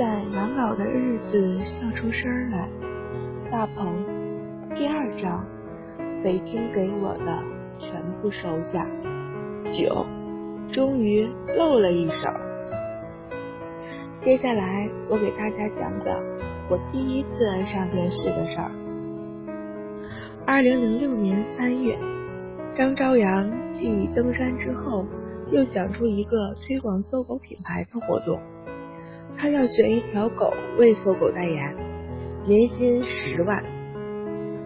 在难熬的日子笑出声来。大鹏，第二章，北京给我的全部收下。九，终于露了一手。接下来我给大家讲讲我第一次上电视的事儿。二零零六年三月，张朝阳继登山之后，又想出一个推广搜狗品牌的活动。他要选一条狗为搜狗代言，年薪十万，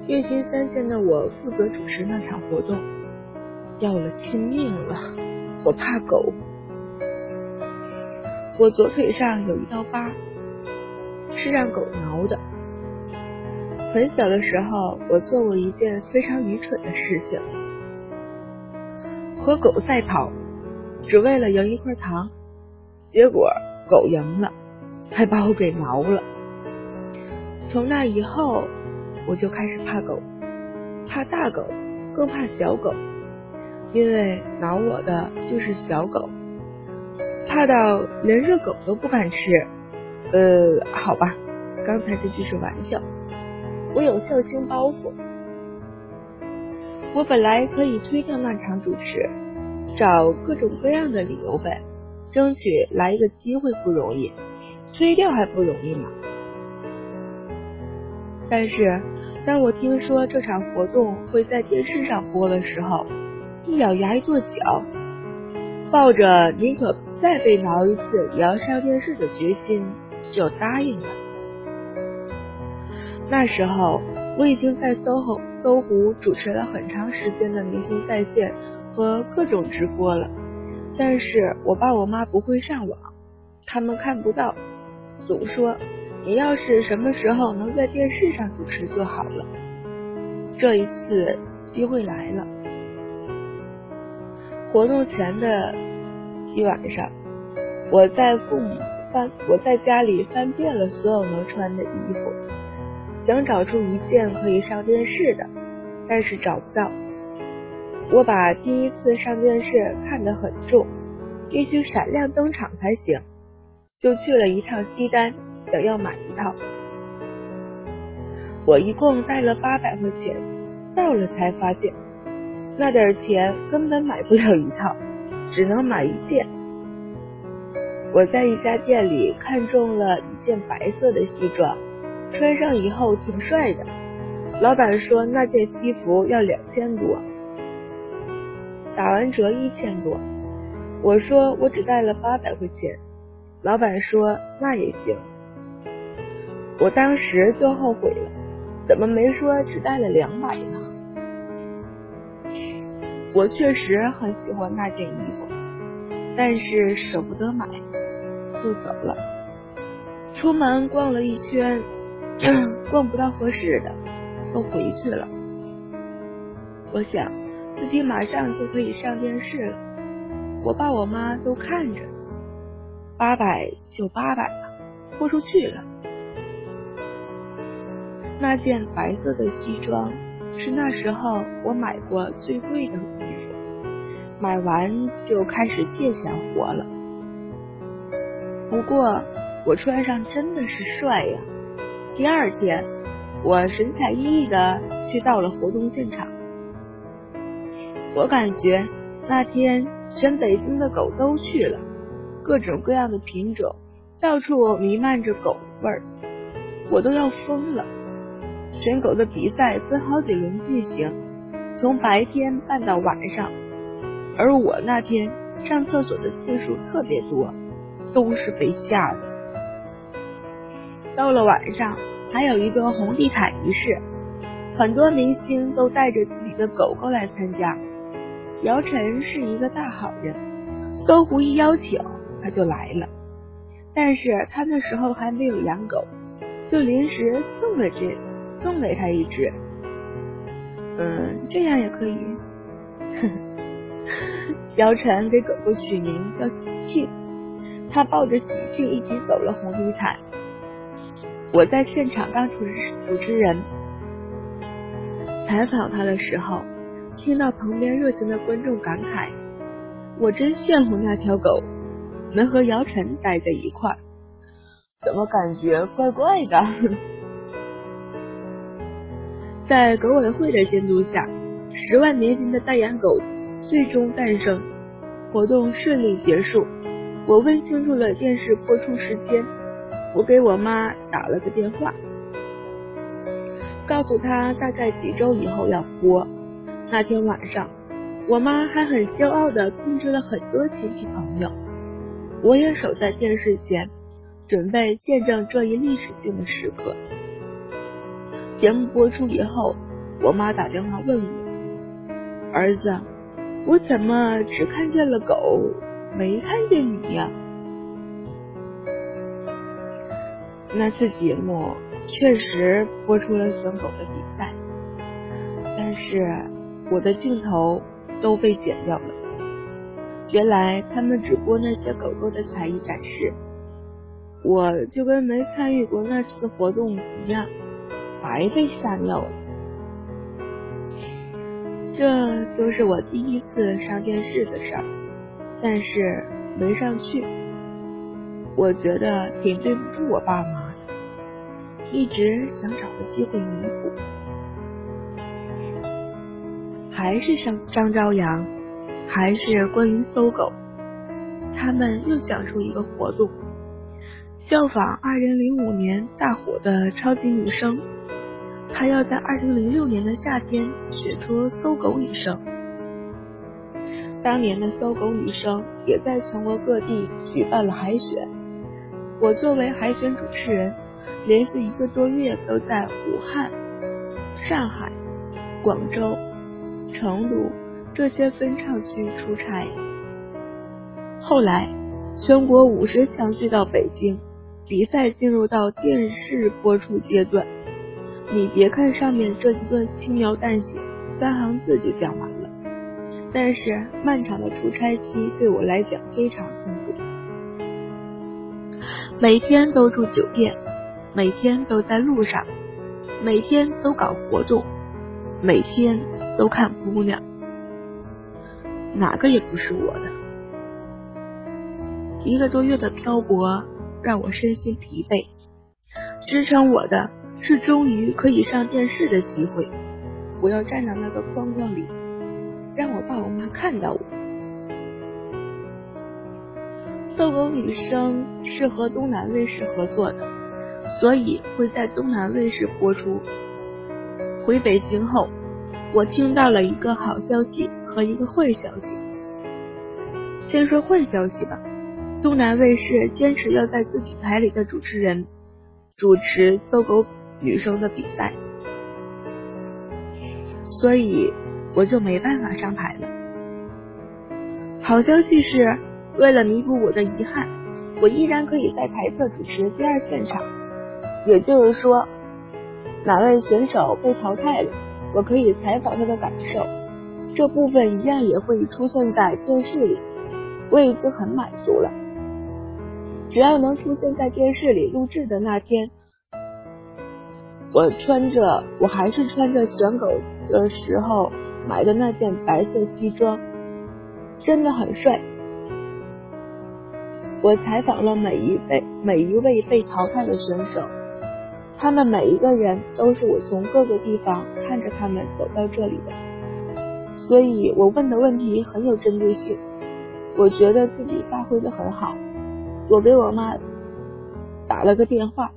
月薪三千的我负责主持那场活动，要了亲命了，我怕狗。我左腿上有一道疤，是让狗挠的。很小的时候，我做过一件非常愚蠢的事情，和狗赛跑，只为了赢一块糖，结果狗赢了，还把我给挠了。从那以后，我就开始怕狗，怕大狗，更怕小狗，因为挠我的就是小狗。怕到连热狗都不敢吃，呃，好吧，刚才这句是玩笑，我有孝心包袱。我本来可以推掉那场主持，找各种各样的理由呗，争取来一个机会不容易，推掉还不容易吗？但是当我听说这场活动会在电视上播的时候，一咬牙一跺脚。抱着宁可再被挠一次也要上电视的决心，就答应了。那时候我已经在搜狐搜狐主持了很长时间的明星在线和各种直播了，但是我爸我妈不会上网，他们看不到，总说你要是什么时候能在电视上主持就好了。这一次机会来了。活动前的一晚上，我在父母翻我在家里翻遍了所有能穿的衣服，想找出一件可以上电视的，但是找不到。我把第一次上电视看得很重，必须闪亮登场才行，就去了一趟西单，想要买一套。我一共带了八百块钱，到了才发现。那点钱根本买不了一套，只能买一件。我在一家店里看中了一件白色的西装，穿上以后挺帅的。老板说那件西服要两千多，打完折一千多。我说我只带了八百块钱，老板说那也行。我当时就后悔了，怎么没说只带了两百呢？我确实很喜欢那件衣服，但是舍不得买，就走了。出门逛了一圈，逛不到合适的，又回去了。我想自己马上就可以上电视了，我爸我妈都看着，八百就八百吧，豁出去了。那件白色的西装。是那时候我买过最贵的衣服，买完就开始借钱活了。不过我穿上真的是帅呀！第二天，我神采奕奕的去到了活动现场。我感觉那天全北京的狗都去了，各种各样的品种，到处弥漫着狗味儿，我都要疯了。选狗的比赛分好几轮进行，从白天办到晚上，而我那天上厕所的次数特别多，都是被吓的。到了晚上，还有一个红地毯仪式，很多明星都带着自己的狗狗来参加。姚晨是一个大好人，搜狐一邀请他就来了，但是他那时候还没有养狗，就临时送了这。送给他一只，嗯，这样也可以。姚晨给狗狗取名叫喜庆，他抱着喜庆一起走了红地毯。我在现场当主持主持人，采访他的时候，听到旁边热情的观众感慨：“我真羡慕那条狗能和姚晨待在一块儿。”怎么感觉怪怪的？在革委会的监督下，十万年前的代言狗最终诞生，活动顺利结束。我问清楚了电视播出时间，我给我妈打了个电话，告诉她大概几周以后要播。那天晚上，我妈还很骄傲的通知了很多亲戚朋友，我也守在电视前，准备见证这一历史性的时刻。节目播出以后，我妈打电话问我：“儿子，我怎么只看见了狗，没看见你呀？”那次节目确实播出了选狗的比赛，但是我的镜头都被剪掉了。原来他们只播那些狗狗的才艺展示，我就跟没参与过那次活动一样。白被吓尿了，这就是我第一次上电视的事儿，但是没上去，我觉得挺对不住我爸妈的，一直想找个机会弥补。还是张张朝阳，还是关于搜狗，他们又想出一个活动，效仿二零零五年大火的超级女声。他要在二零零六年的夏天选出搜狗女生。当年的搜狗女生也在全国各地举办了海选。我作为海选主持人，连续一个多月都在武汉、上海、广州、成都这些分唱区出差。后来，全国五十强去到北京，比赛进入到电视播出阶段。你别看上面这几段轻描淡写，三行字就讲完了，但是漫长的出差期对我来讲非常痛苦。每天都住酒店，每天都在路上，每天都搞活动，每天都看姑娘，哪个也不是我的。一个多月的漂泊让我身心疲惫，支撑我的。是终于可以上电视的机会，我要站到那个框框里，让我爸我妈看到我。搜狗女生是和东南卫视合作的，所以会在东南卫视播出。回北京后，我听到了一个好消息和一个坏消息。先说坏消息吧，东南卫视坚持要在自己台里的主持人主持搜狗。女生的比赛，所以我就没办法上台了。好消息是，为了弥补我的遗憾，我依然可以在台侧主持第二现场。也就是说，哪位选手被淘汰了，我可以采访他的感受，这部分一样也会出现在电视里。我已经很满足了，只要能出现在电视里录制的那天。我穿着，我还是穿着选狗的时候买的那件白色西装，真的很帅。我采访了每一位每一位被淘汰的选手，他们每一个人都是我从各个地方看着他们走到这里的，所以我问的问题很有针对性。我觉得自己发挥的很好，我给我妈打了个电话。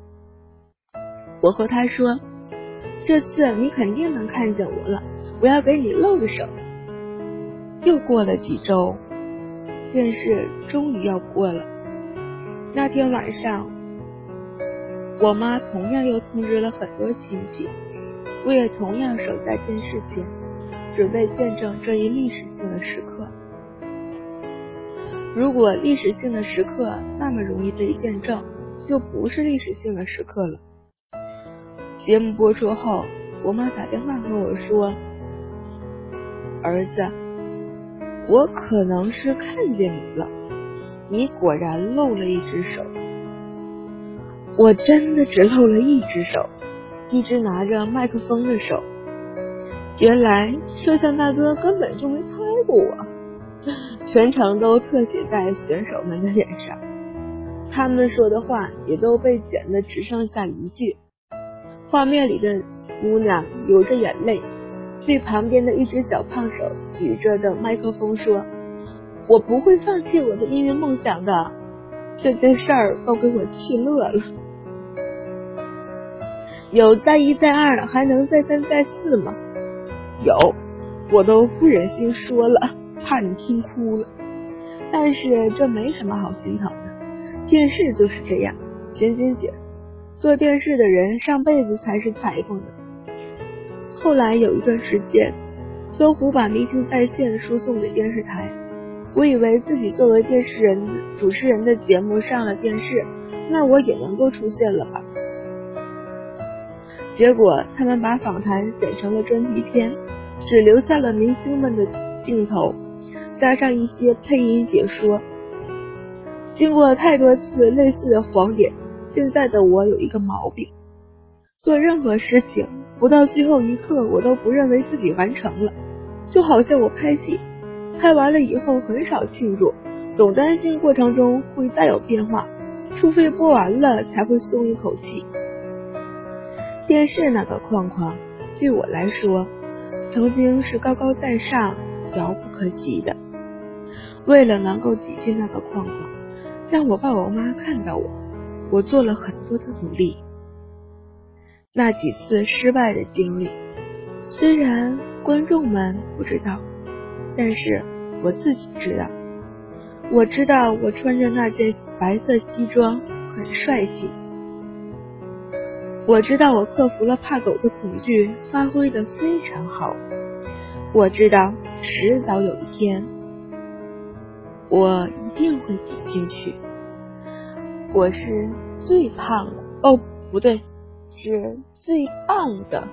我和他说：“这次你肯定能看见我了，我要给你露个手。”又过了几周，电视终于要播了。那天晚上，我妈同样又通知了很多亲戚，我也同样守在电视前，准备见证这一历史性的时刻。如果历史性的时刻那么容易被见证，就不是历史性的时刻了。节目播出后，我妈打电话和我说：“儿子，我可能是看见你了，你果然露了一只手。我真的只露了一只手，一只拿着麦克风的手。原来摄像大哥根本就没拍过我，全程都侧写在选手们的脸上。他们说的话也都被剪得只剩下一句。画面里的姑娘流着眼泪，对旁边的一只小胖手举着的麦克风说：“我不会放弃我的音乐梦想的。”这件事儿都给我气乐了。有再一再二，还能再三再四吗？有，我都不忍心说了，怕你听哭了。但是这没什么好心疼的，电视就是这样，简简简。做电视的人上辈子才是裁缝呢。后来有一段时间，搜狐把《明星在线》输送给电视台，我以为自己作为电视人主持人的节目上了电视，那我也能够出现了吧？结果他们把访谈剪成了专题片，只留下了明星们的镜头，加上一些配音解说。经过太多次类似的黄点。现在的我有一个毛病，做任何事情不到最后一刻，我都不认为自己完成了。就好像我拍戏，拍完了以后很少庆祝，总担心过程中会再有变化，除非播完了才会松一口气。电视那个框框对我来说，曾经是高高在上、遥不可及的。为了能够挤进那个框框，让我爸我妈看到我。我做了很多的努力，那几次失败的经历，虽然观众们不知道，但是我自己知道。我知道我穿着那件白色西装很帅气，我知道我克服了怕狗的恐惧，发挥的非常好。我知道迟早有一天，我一定会挤进去。我是最胖的哦，不对，是最棒的。